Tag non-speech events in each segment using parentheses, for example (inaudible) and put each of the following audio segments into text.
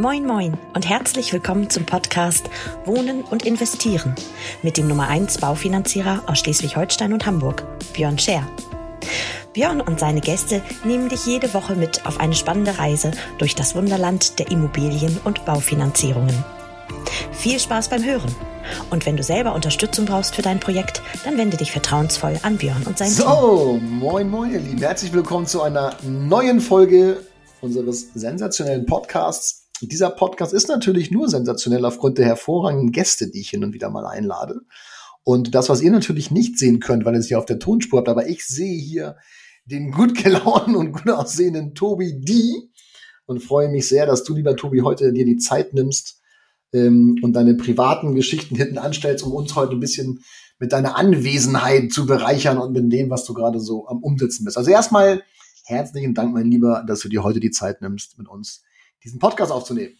Moin Moin und herzlich willkommen zum Podcast Wohnen und Investieren mit dem Nummer 1 Baufinanzierer aus Schleswig-Holstein und Hamburg, Björn Scher. Björn und seine Gäste nehmen dich jede Woche mit auf eine spannende Reise durch das Wunderland der Immobilien- und Baufinanzierungen. Viel Spaß beim Hören. Und wenn du selber Unterstützung brauchst für dein Projekt, dann wende dich vertrauensvoll an Björn und sein Team. So, moin moin ihr Lieben. Herzlich willkommen zu einer neuen Folge unseres sensationellen Podcasts. Dieser Podcast ist natürlich nur sensationell aufgrund der hervorragenden Gäste, die ich hin und wieder mal einlade. Und das, was ihr natürlich nicht sehen könnt, weil ihr es hier auf der Tonspur habt, aber ich sehe hier den gut gelaunten und gut aussehenden Tobi D. Und freue mich sehr, dass du, lieber Tobi, heute dir die Zeit nimmst ähm, und deine privaten Geschichten hinten anstellst, um uns heute ein bisschen mit deiner Anwesenheit zu bereichern und mit dem, was du gerade so am Umsetzen bist. Also erstmal herzlichen Dank, mein Lieber, dass du dir heute die Zeit nimmst, mit uns diesen Podcast aufzunehmen.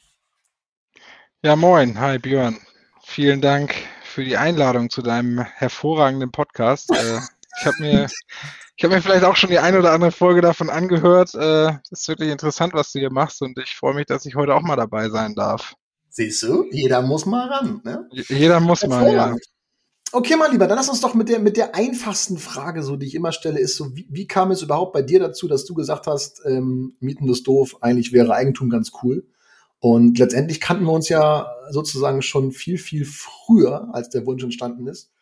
Ja, moin. Hi, Björn. Vielen Dank für die Einladung zu deinem hervorragenden Podcast. äh, ich habe mir, ich habe mir vielleicht auch schon die eine oder andere Folge davon angehört. Äh, ist wirklich interessant, was du hier machst und ich freue mich, dass ich heute auch mal dabei sein darf. Siehst du, jeder muss mal ran. Ne? Jeder muss mal, ja. Okay, mein Lieber, dann lass uns doch mit der, mit der einfachsten Frage, so die ich immer stelle, ist so, wie, wie kam es überhaupt bei dir dazu, dass du gesagt hast, ähm, Mieten ist doof, eigentlich wäre Eigentum ganz cool. Und letztendlich kannten wir uns ja sozusagen schon viel, viel früher, als der Wunsch entstanden ist.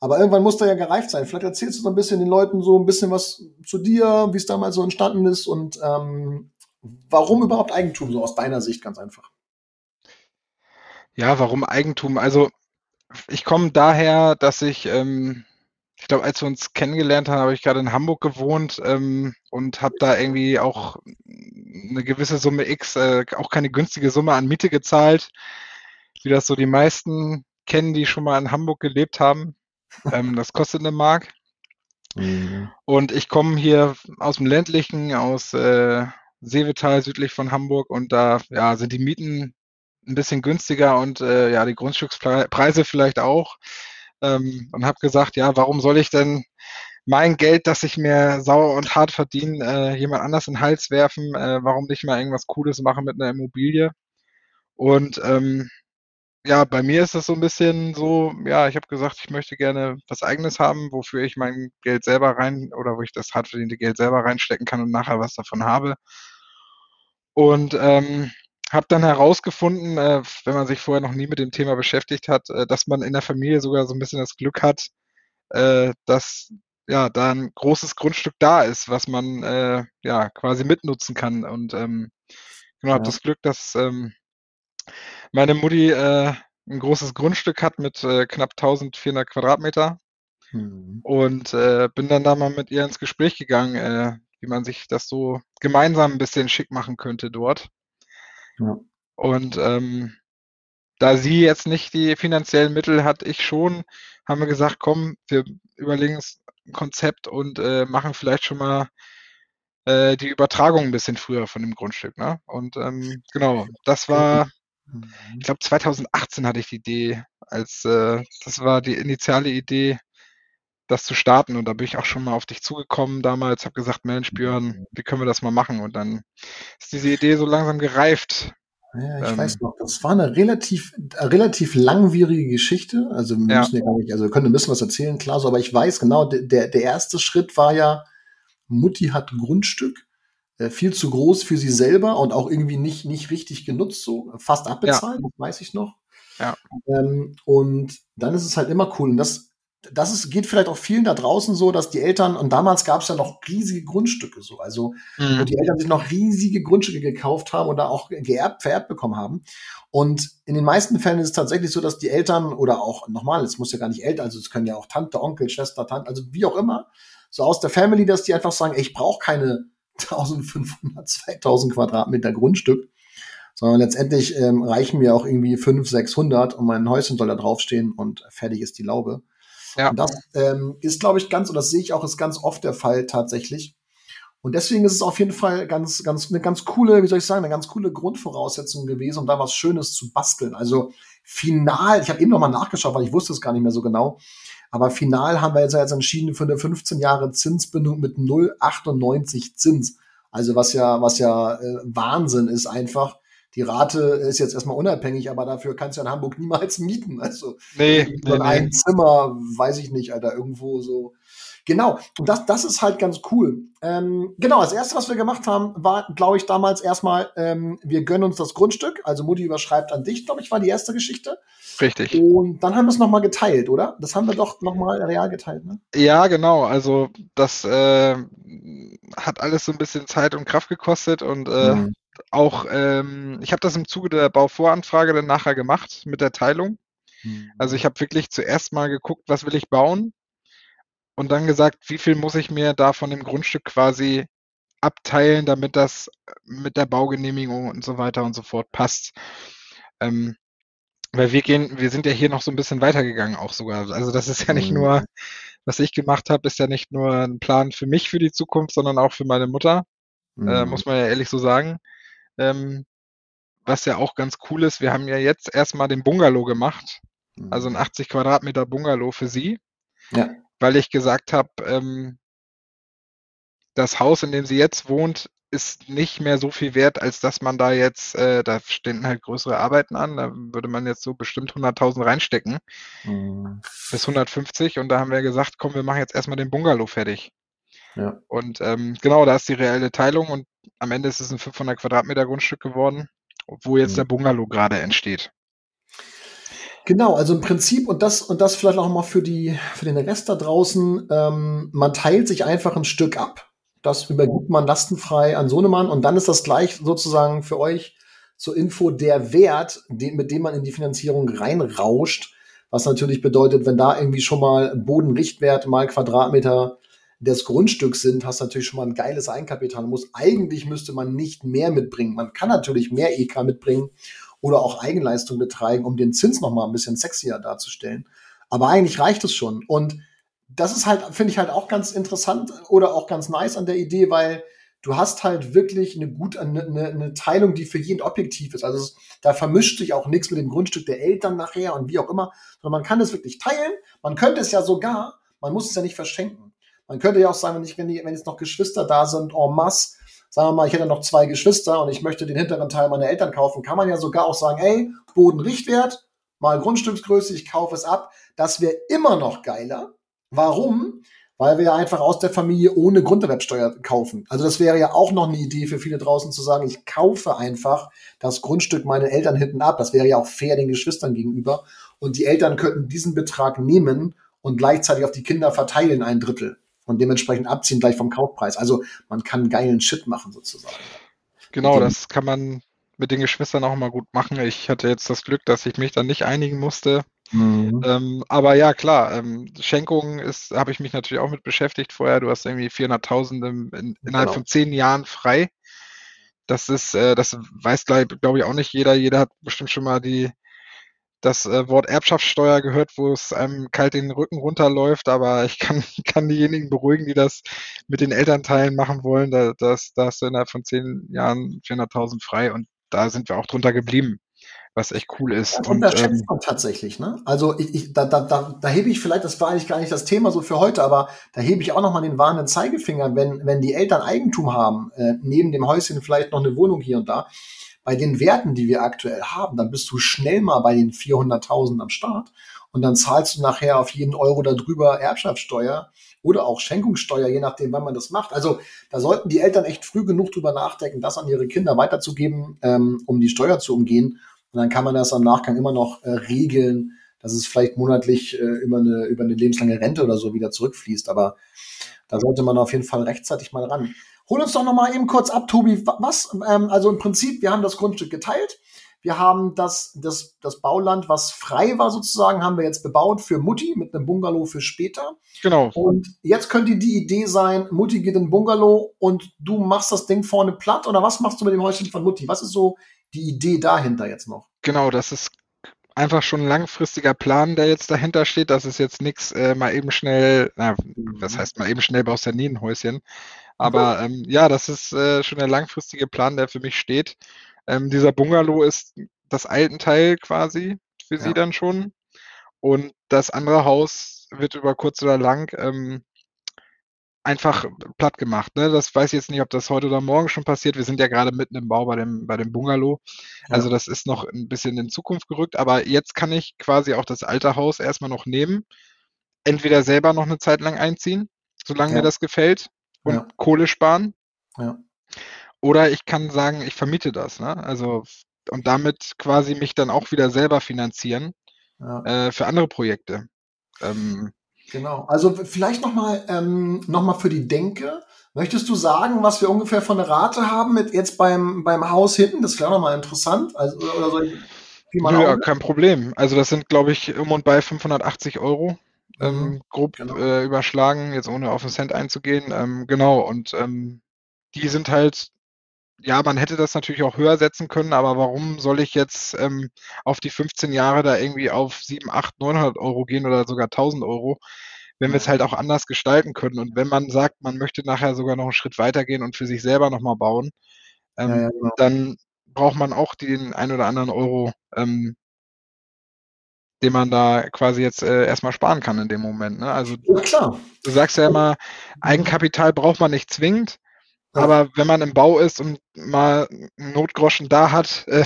Aber irgendwann muss er ja gereift sein. Vielleicht erzählst du so ein bisschen den Leuten so ein bisschen was zu dir, wie es damals so entstanden ist und ähm, warum überhaupt Eigentum, so aus deiner Sicht ganz einfach. Ja, warum Eigentum? Also ich komme daher, dass ich, ähm, ich glaube, als wir uns kennengelernt haben, habe ich gerade in Hamburg gewohnt ähm, und habe da irgendwie auch eine gewisse Summe X, äh, auch keine günstige Summe an Miete gezahlt, wie das so die meisten kennen, die schon mal in Hamburg gelebt haben. Ähm, das kostet eine Mark. Mhm. Und ich komme hier aus dem ländlichen, aus äh, Seevetal südlich von Hamburg und da ja, sind die Mieten ein bisschen günstiger und äh, ja, die Grundstückspreise vielleicht auch. Ähm, und habe gesagt, ja, warum soll ich denn mein Geld, das ich mir sauer und hart verdiene, äh, jemand anders in den Hals werfen? Äh, warum nicht mal irgendwas Cooles machen mit einer Immobilie? Und ähm, ja, bei mir ist es so ein bisschen so, ja, ich habe gesagt, ich möchte gerne was eigenes haben, wofür ich mein Geld selber rein oder wo ich das hart verdiente Geld selber reinstecken kann und nachher was davon habe. Und ähm, habe dann herausgefunden, äh, wenn man sich vorher noch nie mit dem Thema beschäftigt hat, äh, dass man in der Familie sogar so ein bisschen das Glück hat, äh, dass ja da ein großes Grundstück da ist, was man äh, ja quasi mitnutzen kann. Und ähm, genau, ja. habe das Glück, dass ähm, meine Mutti äh, ein großes Grundstück hat mit äh, knapp 1400 Quadratmeter. Mhm. Und bin dann da mal mit ihr ins Gespräch gegangen, wie man sich das so gemeinsam ein bisschen schick machen könnte dort. Ja. Und ähm, da sie jetzt nicht die finanziellen Mittel hat, ich schon, haben wir gesagt, komm, wir überlegen uns ein Konzept und äh, machen vielleicht schon mal äh, die Übertragung ein bisschen früher von dem Grundstück. Ne? Und ähm, genau, das war, ich glaube 2018 hatte ich die Idee, als äh, das war die initiale Idee, das zu starten. Und da bin ich auch schon mal auf dich zugekommen damals, habe gesagt, Mensch, Björn, mhm. wie können wir das mal machen? Und dann ist diese Idee so langsam gereift. Ja, ich ähm, weiß noch, das war eine relativ, relativ langwierige Geschichte. Also wir müssen ja. ja gar nicht, also wir können ein bisschen was erzählen, klar so, aber ich weiß genau, der, der erste Schritt war ja, Mutti hat ein Grundstück, äh, viel zu groß für sie selber und auch irgendwie nicht, nicht richtig genutzt, so fast abbezahlt, ja. weiß ich noch. Ja. Ähm, und dann ist es halt immer cool. Und das das ist, geht vielleicht auch vielen da draußen so, dass die Eltern, und damals gab es ja noch riesige Grundstücke so, also mhm. wo die Eltern sich noch riesige Grundstücke gekauft haben und da auch geerbt, vererbt bekommen haben. Und in den meisten Fällen ist es tatsächlich so, dass die Eltern oder auch nochmal, es muss ja gar nicht Eltern, also es können ja auch Tante, Onkel, Schwester, Tante, also wie auch immer, so aus der Family, dass die einfach sagen, ey, ich brauche keine (laughs) 1500, 2000 Quadratmeter Grundstück, sondern letztendlich ähm, reichen mir auch irgendwie 500, 600 und mein Häuschen soll da draufstehen und fertig ist die Laube. Ja. Und das ähm, ist, glaube ich, ganz, und das sehe ich auch, ist ganz oft der Fall tatsächlich. Und deswegen ist es auf jeden Fall ganz, ganz, eine ganz coole, wie soll ich sagen, eine ganz coole Grundvoraussetzung gewesen, um da was Schönes zu basteln. Also final, ich habe eben noch mal nachgeschaut, weil ich wusste es gar nicht mehr so genau. Aber final haben wir jetzt, jetzt entschieden für eine 15 Jahre Zinsbindung mit 0,98 Zins. Also was ja, was ja äh, Wahnsinn ist einfach, die Rate ist jetzt erstmal unabhängig, aber dafür kannst du in Hamburg niemals (laughs) mieten. Also nee, nee, ein nee. Zimmer, weiß ich nicht, Alter, irgendwo so. Genau, und das, das ist halt ganz cool. Ähm, genau, das erste, was wir gemacht haben, war, glaube ich, damals erstmal, ähm, wir gönnen uns das Grundstück. Also Mutti überschreibt an dich, glaube ich, war die erste Geschichte. Richtig. Und dann haben wir es nochmal geteilt, oder? Das haben wir doch nochmal real geteilt, ne? Ja, genau. Also das äh, hat alles so ein bisschen Zeit und Kraft gekostet und äh, Mhm. Auch, ähm, ich habe das im Zuge der Bauvoranfrage dann nachher gemacht mit der Teilung. Also ich habe wirklich zuerst mal geguckt, was will ich bauen und dann gesagt, wie viel muss ich mir da von dem Grundstück quasi abteilen, damit das mit der Baugenehmigung und so weiter und so fort passt. Ähm, weil wir gehen, wir sind ja hier noch so ein bisschen weitergegangen auch sogar. Also das ist ja nicht Mhm. nur, was ich gemacht habe, ist ja nicht nur ein Plan für mich für die Zukunft, sondern auch für meine Mutter, äh, Mhm. muss man ja ehrlich so sagen. Ähm, was ja auch ganz cool ist, wir haben ja jetzt erstmal den Bungalow gemacht, also ein 80 Quadratmeter Bungalow für sie, Ja. weil ich gesagt habe, ähm, das Haus, in dem sie jetzt wohnt, ist nicht mehr so viel wert, als dass man da jetzt, äh, da stehen halt größere Arbeiten an, da würde man jetzt so bestimmt 100.000 reinstecken, Mhm. bis 150 und da haben wir gesagt, komm, wir machen jetzt erstmal den Bungalow fertig. Ja. Und ähm, genau, da ist die reelle Teilung und am Ende ist es ein 500 Quadratmeter Grundstück geworden, wo jetzt Mhm. der Bungalow gerade entsteht. Genau, also im Prinzip und das und das vielleicht auch mal für die für den Rest da draußen. Ähm, man teilt sich einfach ein Stück ab. Das übergibt man lastenfrei an Sohnemann und dann ist das gleich sozusagen für euch zur Info der Wert, den, mit dem man in die Finanzierung reinrauscht. Was natürlich bedeutet, wenn da irgendwie schon mal Bodenrichtwert mal Quadratmeter des Grundstücks sind, hast natürlich schon mal ein geiles Eigenkapital. Muss eigentlich müsste man nicht mehr mitbringen. Man kann natürlich mehr EK mitbringen oder auch Eigenleistung betreiben, um den Zins noch mal ein bisschen sexier darzustellen. Aber eigentlich reicht es schon. Und das ist halt, finde ich halt auch ganz interessant oder auch ganz nice an der Idee, weil du hast halt wirklich eine gut eine, eine, eine Teilung, die für jeden objektiv ist. Also es, da vermischt sich auch nichts mit dem Grundstück der Eltern nachher und wie auch immer, sondern man kann es wirklich teilen. Man könnte es ja sogar, man muss es ja nicht verschenken. Man könnte ja auch sagen, wenn, ich, wenn, die, wenn jetzt noch Geschwister da sind, en masse, sagen wir mal, ich hätte noch zwei Geschwister und ich möchte den hinteren Teil meiner Eltern kaufen, kann man ja sogar auch sagen, ey, Bodenrichtwert, mal Grundstücksgröße, ich kaufe es ab. Das wäre immer noch geiler. Warum? Weil wir ja einfach aus der Familie ohne Grunderwerbsteuer kaufen. Also das wäre ja auch noch eine Idee für viele draußen zu sagen, ich kaufe einfach das Grundstück meinen Eltern hinten ab. Das wäre ja auch fair den Geschwistern gegenüber. Und die Eltern könnten diesen Betrag nehmen und gleichzeitig auf die Kinder verteilen, ein Drittel. Und dementsprechend abziehen gleich vom Kaufpreis. Also man kann geilen Shit machen sozusagen. Genau, das kann man mit den Geschwistern auch mal gut machen. Ich hatte jetzt das Glück, dass ich mich dann nicht einigen musste. Ähm, aber ja, klar, ähm, Schenkungen ist, habe ich mich natürlich auch mit beschäftigt vorher. Du hast irgendwie 400.000 im, in, innerhalb Genau. von zehn Jahren frei. Das ist, äh, das weiß, glaube glaub ich, auch nicht jeder. Jeder hat bestimmt schon mal die, das äh, Wort Erbschaftssteuer gehört, wo es einem kalt den Rücken runterläuft. Aber ich kann, (laughs) kann diejenigen beruhigen, die das mit den Elternteilen machen wollen. Da, das, da hast du innerhalb von zehn Jahren 400.000 frei und da sind wir auch drunter geblieben, was echt cool ist. Das Und unterschätzt ähm, man tatsächlich, ne? Also ich, ich, da, da, da, da hebe ich vielleicht, das war eigentlich gar nicht das Thema so für heute, aber da hebe ich auch noch mal den warnenden Zeigefinger, wenn, wenn die Eltern Eigentum haben, äh, neben dem Häuschen vielleicht noch eine Wohnung hier und da, bei den Werten, die wir aktuell haben, dann bist du schnell mal bei den 400.000 am Start und dann zahlst du nachher auf jeden Euro darüber Erbschaftssteuer oder auch Schenkungssteuer, je nachdem, wann man das macht. Also da sollten die Eltern echt früh genug drüber nachdenken, das an ihre Kinder weiterzugeben, ähm, um die Steuer zu umgehen. Und dann kann man das am Nachgang immer noch äh, regeln, dass es vielleicht monatlich äh, über, eine, über eine lebenslange Rente oder so wieder zurückfließt. Aber da sollte man auf jeden Fall rechtzeitig mal ran. Hol uns doch noch mal eben kurz ab, Tobi. Wa- Was? Ähm, also im Prinzip, wir haben das Grundstück geteilt. Wir haben das, das, das Bauland, was frei war sozusagen, haben wir jetzt bebaut für Mutti mit einem Bungalow für später. genau, Und jetzt könnte die Idee sein, Mutti geht in den Bungalow und du machst das Ding vorne platt oder was machst du mit dem Häuschen von Mutti? Was ist so die Idee dahinter jetzt noch? Genau, das ist einfach schon ein langfristiger Plan, der jetzt dahinter steht. Das ist jetzt nichts äh, mal eben schnell, na, was heißt mal eben schnell baust du ja nie ein Häuschen. Aber ähm, ja, das ist äh, schon der langfristige Plan, der für mich steht. Ähm, dieser Bungalow ist das Altenteil quasi für sie Ja. dann schon. Und das andere Haus wird über kurz oder lang ähm, einfach platt gemacht. Ne? Das weiß ich jetzt nicht, ob das heute oder morgen schon passiert. Wir sind ja gerade mitten im Bau bei dem, bei dem Bungalow. Ja. Also das ist noch ein bisschen in Zukunft gerückt, aber jetzt kann ich quasi auch das alte Haus erstmal noch nehmen. Entweder selber noch eine Zeit lang einziehen, solange ja. mir das gefällt und ja. Kohle sparen. Ja. Oder ich kann sagen, ich vermiete das. Ne? Also und damit quasi mich dann auch wieder selber finanzieren ja. äh, für andere Projekte. Ähm, genau. Also vielleicht nochmal ähm, noch für die Denke. Möchtest du sagen, was wir ungefähr von der Rate haben mit jetzt beim, beim Haus hinten? Das wäre nochmal interessant. Also, oder soll ich, ja, kein Problem. Also das sind, glaube ich, um und bei 580 Euro. Ähm, mhm, grob genau. äh, überschlagen, jetzt ohne auf den Cent einzugehen. Ähm, genau, und ähm, die sind halt ja, man hätte das natürlich auch höher setzen können, aber warum soll ich jetzt ähm, auf die 15 Jahre da irgendwie auf 7, 8, 900 Euro gehen oder sogar 1000 Euro, wenn wir es halt auch anders gestalten können und wenn man sagt, man möchte nachher sogar noch einen Schritt weitergehen und für sich selber nochmal bauen, ähm, ja, ja, genau. dann braucht man auch den ein oder anderen Euro, ähm, den man da quasi jetzt äh, erstmal sparen kann in dem Moment. Ne? Also ja, klar. du sagst ja immer, Eigenkapital braucht man nicht zwingend. Aber wenn man im Bau ist und mal einen Notgroschen da hat, äh,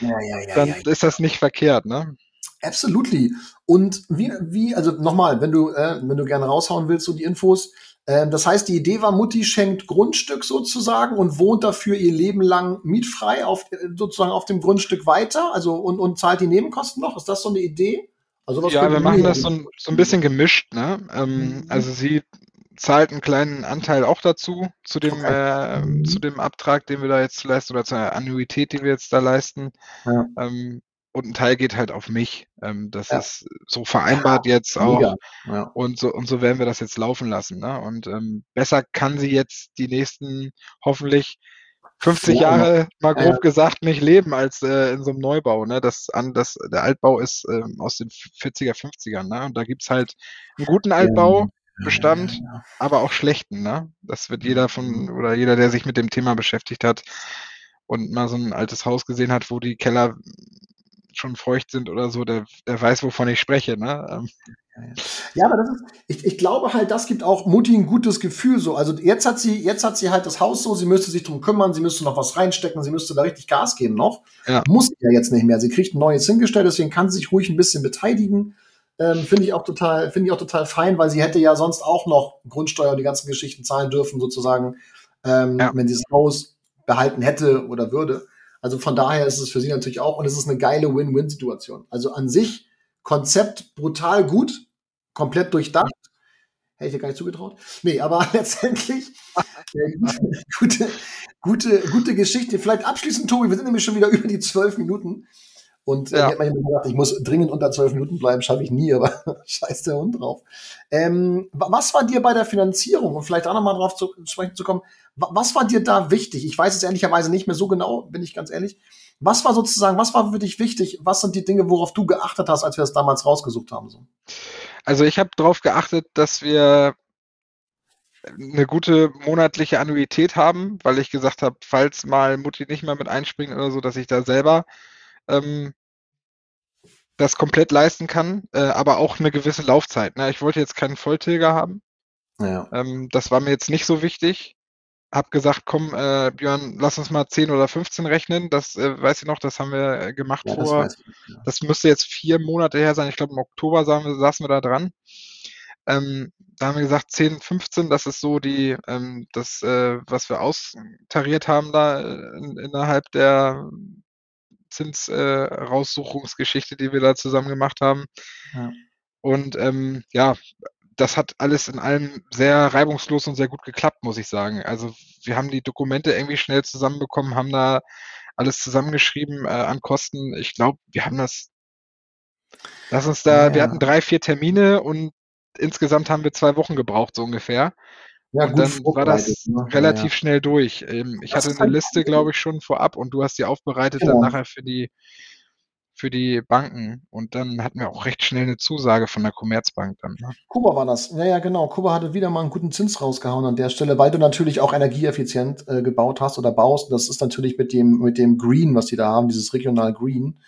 ja, ja, dann ist das nicht verkehrt, ne? Absolutely. Und wie, wie, also nochmal, wenn du, äh, wenn du gerne raushauen willst, so die Infos. Äh, das heißt, die Idee war, Mutti schenkt Grundstück sozusagen und wohnt dafür ihr Leben lang mietfrei auf, sozusagen auf dem Grundstück weiter, also und, und zahlt die Nebenkosten noch. Ist das so eine Idee? Also was ja, wir machen das so ein, so ein bisschen gemischt. Ne? Ähm, mhm. Also sie zahlt einen kleinen Anteil auch dazu, zu dem, okay. äh, zu dem Abtrag, den wir da jetzt leisten, oder zur Annuität, die wir jetzt da leisten. Ja. Ähm, und ein Teil geht halt auf mich. Ähm, das ja. ist so vereinbart jetzt auch. Ja. Und so und so werden wir das jetzt laufen lassen. Ne? Und ähm, besser kann sie jetzt die nächsten hoffentlich 50 Jahre mal grob gesagt nicht leben als äh, in so einem Neubau. Ne? Das an das der Altbau ist äh, aus den 40er 50ern. Ne? Und da gibt's halt einen guten Altbau. Bestand, aber auch schlechten. Ne? Das wird jeder von, mhm. oder jeder, der sich mit dem Thema beschäftigt hat und mal so ein altes Haus gesehen hat, wo die Keller schon feucht sind oder so, der, der weiß, wovon ich spreche. Ne? Ähm. Ja, aber das ist, ich, ich glaube halt, das gibt auch Mutti ein gutes Gefühl so. Also jetzt hat sie, jetzt hat sie halt das Haus so, sie müsste sich drum kümmern, sie müsste noch was reinstecken, sie müsste da richtig Gas geben noch. Ja. Muss sie ja jetzt nicht mehr. Sie kriegt ein neues hingestellt, deswegen kann sie sich ruhig ein bisschen beteiligen. Ähm, finde ich auch total, finde ich auch total fein, weil sie hätte ja sonst auch noch Grundsteuer und die ganzen Geschichten zahlen dürfen, sozusagen, ähm, ja. wenn sie das Haus behalten hätte oder würde. Also von daher ist es für sie natürlich auch und es ist eine geile Win-Win-Situation. Also an sich Konzept brutal gut, komplett durchdacht. Hätte ich dir gar nicht zugetraut. Nee, aber (laughs) letztendlich äh, gute, gute, gute Geschichte. Vielleicht abschließend, Tobi, wir sind nämlich schon wieder (laughs) über die zwölf Minuten. Und äh, ja. ich habe mir gedacht, ich muss dringend unter zwölf Minuten bleiben, schaffe ich nie, (laughs) aber scheiß der Hund drauf. Ähm, was war dir bei der Finanzierung, um vielleicht auch nochmal drauf zu sprechen zu kommen, was war dir da wichtig? Ich weiß es ehrlicherweise nicht mehr so genau, bin ich ganz ehrlich. Was war sozusagen, was war für dich wichtig? Was sind die Dinge, worauf du geachtet hast, als wir es damals rausgesucht haben? So? Also ich habe darauf geachtet, dass wir eine gute monatliche Annuität haben, weil ich gesagt habe, falls mal Mutti nicht mehr mit einspringt oder so, dass ich da selber ähm, das komplett leisten kann, äh, aber auch eine gewisse Laufzeit. Ne? Ich wollte jetzt keinen Volltilger haben. Ja. Ähm, das war mir jetzt nicht so wichtig. Hab gesagt, komm, äh, Björn, lass uns mal 10 oder 15 rechnen. Das äh, weiß ich noch, das haben wir gemacht ja, vor. Das, ja. das, müsste jetzt vier Monate her sein. Ich glaube, im Oktober saßen wir, saßen wir da dran. Ähm, da haben wir gesagt, 10, 15, das ist so die, ähm, das, äh, was wir austariert haben da äh, in, innerhalb der Zinsaussuchungsgeschichte, äh, die wir da zusammen gemacht haben. Ja. Und ähm, ja, das hat alles in allem sehr reibungslos und sehr gut geklappt, muss ich sagen. Also wir haben die Dokumente irgendwie schnell zusammenbekommen, haben da alles zusammengeschrieben äh, an Kosten. Ich glaube, wir haben das, lass uns da, ja, wir hatten drei, vier Termine und insgesamt haben wir zwei Wochen gebraucht, so ungefähr. Ja, und dann war das ne? relativ ja, ja. schnell durch. Ähm, ich das hatte eine Liste, glaube ich, schon vorab und du hast die aufbereitet genau. dann nachher für die für die Banken und dann hatten wir auch recht schnell eine Zusage von der Commerzbank dann. Ne? Kuba war das. Ja, ja, genau. Kuba hatte wieder mal einen guten Zins rausgehauen an der Stelle, weil du natürlich auch energieeffizient äh, gebaut hast oder baust. Das ist natürlich mit dem, mit dem Green, was die da haben, dieses regional Green,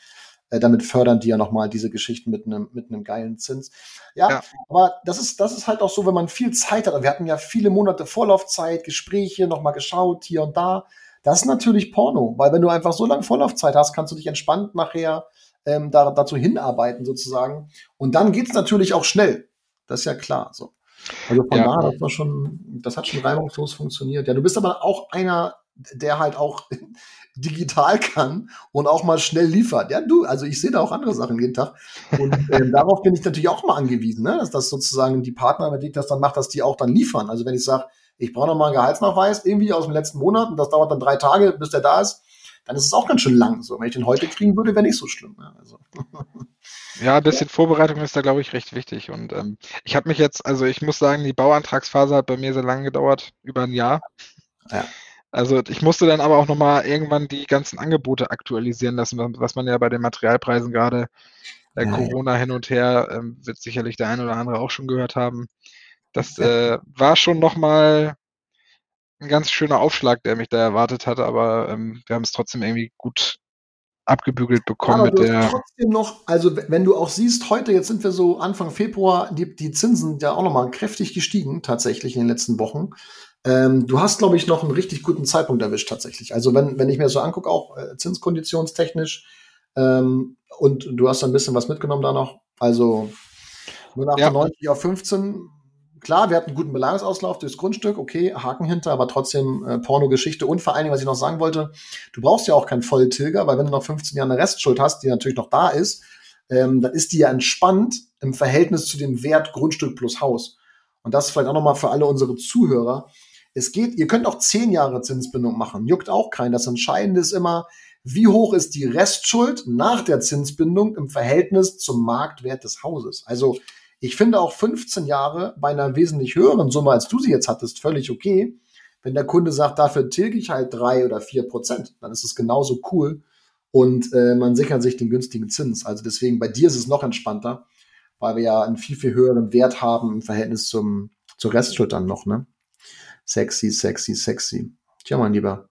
äh, damit fördern die ja nochmal diese Geschichten mit einem mit einem geilen Zins. Ja, ja, aber das ist, das ist halt auch so, wenn man viel Zeit hat. Wir hatten ja viele Monate Vorlaufzeit, Gespräche, nochmal geschaut, hier und da. Das ist natürlich Porno, weil wenn du einfach so lange Vorlaufzeit hast, kannst du dich entspannt nachher ähm, da, dazu hinarbeiten sozusagen. Und dann geht's natürlich auch schnell. Das ist ja klar. So. Also von ja. da, das war schon, das hat schon reibungslos funktioniert. Ja, du bist aber auch einer, der halt auch (laughs) digital kann und auch mal schnell liefert. Ja, du, also ich sehe da auch andere Sachen jeden Tag. Und ähm, (laughs) darauf bin ich natürlich auch mal angewiesen, ne? dass das sozusagen die Partner, mit denen ich das dann mache, dass die auch dann liefern. Also wenn ich sage, ich brauche noch mal einen Gehaltsnachweis irgendwie aus dem letzten Monat und das dauert dann drei Tage, bis der da ist, dann ist es auch ganz schön lang. So, wenn ich den heute kriegen würde, wäre nicht so schlimm. Ja, also. (laughs) ja, ein bisschen Vorbereitung ist da, glaube ich, recht wichtig. Und ähm, ich habe mich jetzt, also ich muss sagen, die Bauantragsphase hat bei mir sehr lange gedauert, über ein Jahr. Ja. Also ich musste dann aber auch nochmal irgendwann die ganzen Angebote aktualisieren lassen, was man ja bei den Materialpreisen gerade äh, Corona hin und her, ähm, wird sicherlich der eine oder andere auch schon gehört haben. Das äh, war schon nochmal ein ganz schöner Aufschlag, der mich da erwartet hat, aber ähm, wir haben es trotzdem irgendwie gut abgebügelt bekommen aber mit der. Trotzdem noch, also wenn du auch siehst, heute, jetzt sind wir so Anfang Februar, die, die Zinsen sind ja auch nochmal kräftig gestiegen, tatsächlich in den letzten Wochen. Ähm, du hast, glaube ich, noch einen richtig guten Zeitpunkt erwischt, tatsächlich. Also wenn, wenn ich mir so angucke, auch äh, zinskonditionsstechnisch, ähm, und du hast ein bisschen was mitgenommen da noch. Also 0,98 ja. auf 15 klar, wir hatten einen guten Belagerungsauslauf durchs Grundstück, okay, Haken hinter, aber trotzdem äh, Pornogeschichte. Und vor allen Dingen, was ich noch sagen wollte, du brauchst ja auch keinen Volltilger, weil wenn du noch 15 Jahre eine Restschuld hast, die natürlich noch da ist, ähm, dann ist die ja entspannt im Verhältnis zu dem Wert Grundstück plus Haus. Und das vielleicht auch nochmal für alle unsere Zuhörer. Es geht, ihr könnt auch 10 Jahre Zinsbindung machen, juckt auch keinen. Das Entscheidende ist immer, wie hoch ist die Restschuld nach der Zinsbindung im Verhältnis zum Marktwert des Hauses? Also ich finde auch 15 Jahre bei einer wesentlich höheren Summe, als du sie jetzt hattest, völlig okay. Wenn der Kunde sagt, dafür tilge ich halt drei oder vier Prozent, dann ist es genauso cool und äh, man sichert sich den günstigen Zins. Also deswegen, bei dir ist es noch entspannter, weil wir ja einen viel, viel höheren Wert haben im Verhältnis zum, zur Restschuld dann noch, ne? Sexy, sexy, sexy. Tja, mein Lieber.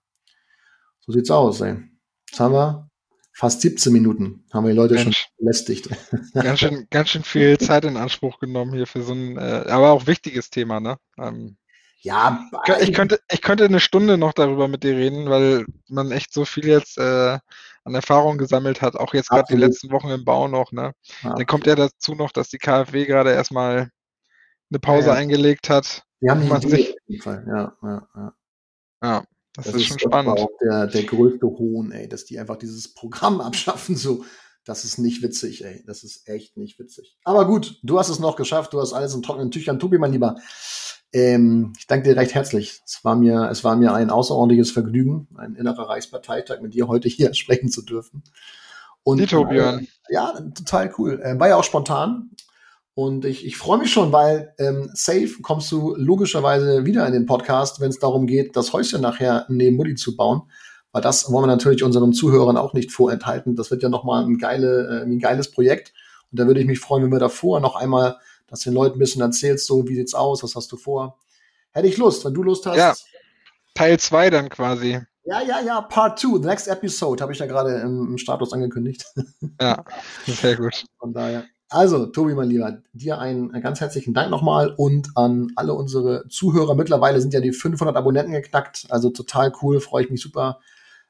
So sieht's aus, ey. Jetzt haben wir fast 17 Minuten haben wir die Leute ganz, schon belästigt. Ganz schön, (laughs) ganz schön viel Zeit in Anspruch genommen hier für so ein, äh, aber auch wichtiges Thema, ne? Ähm, ja, ich könnte, ich könnte eine Stunde noch darüber mit dir reden, weil man echt so viel jetzt äh, an Erfahrung gesammelt hat, auch jetzt gerade die letzten Wochen im Bau noch, ne? Ja. Dann kommt ja dazu noch, dass die KfW gerade erstmal eine Pause ja. eingelegt hat. Die haben man sich, ja, ja, ja. Ja, das, das ist schon spannend. Auch der, der größte Hohn, ey, dass die einfach dieses Programm (laughs) abschaffen, so. Das ist nicht witzig, ey. Das ist echt nicht witzig. Aber gut, du hast es noch geschafft. Du hast alles in trockenen Tüchern. Tobi, mein Lieber. Ähm, ich danke dir recht herzlich. Es war mir, es war mir ein außerordentliches Vergnügen, ein innerer Reichsparteitag mit dir heute hier (laughs) sprechen zu dürfen. Und, Die Tobian. Äh, ja, total cool. Äh, war ja auch spontan. Und ich, ich freue mich schon, weil ähm, safe kommst du logischerweise wieder in den Podcast, wenn es darum geht, das Häuschen nachher neben Mutti zu bauen. Weil das wollen wir natürlich unseren Zuhörern auch nicht vorenthalten. Das wird ja nochmal ein, geile, äh, ein geiles Projekt. Und da würde ich mich freuen, wenn wir davor noch einmal, dass den Leuten ein bisschen erzählst, so wie sieht's aus, was hast du vor. Hätte ich Lust, wenn du Lust hast. Ja, Teil 2 dann quasi. Ja, ja, ja, Part 2, the next episode, habe ich ja gerade im, im Status angekündigt. Ja, (laughs) sehr gut. Von daher. Also, Tobi, mein Lieber, dir einen ganz herzlichen Dank nochmal und an alle unsere Zuhörer. Mittlerweile sind ja die 500 Abonnenten geknackt, also total cool, freue ich mich super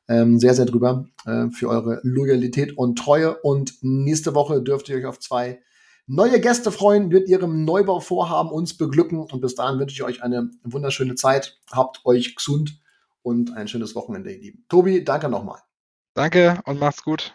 ähm, sehr, sehr drüber äh, für eure Loyalität und Treue. Und nächste Woche dürft ihr euch auf zwei neue Gäste freuen, mit ihrem Neubauvorhaben uns beglücken. Und bis dahin wünsche ich euch eine wunderschöne Zeit. Habt euch gesund und ein schönes Wochenende, ihr Lieben. Tobi, danke nochmal. Danke und macht's gut.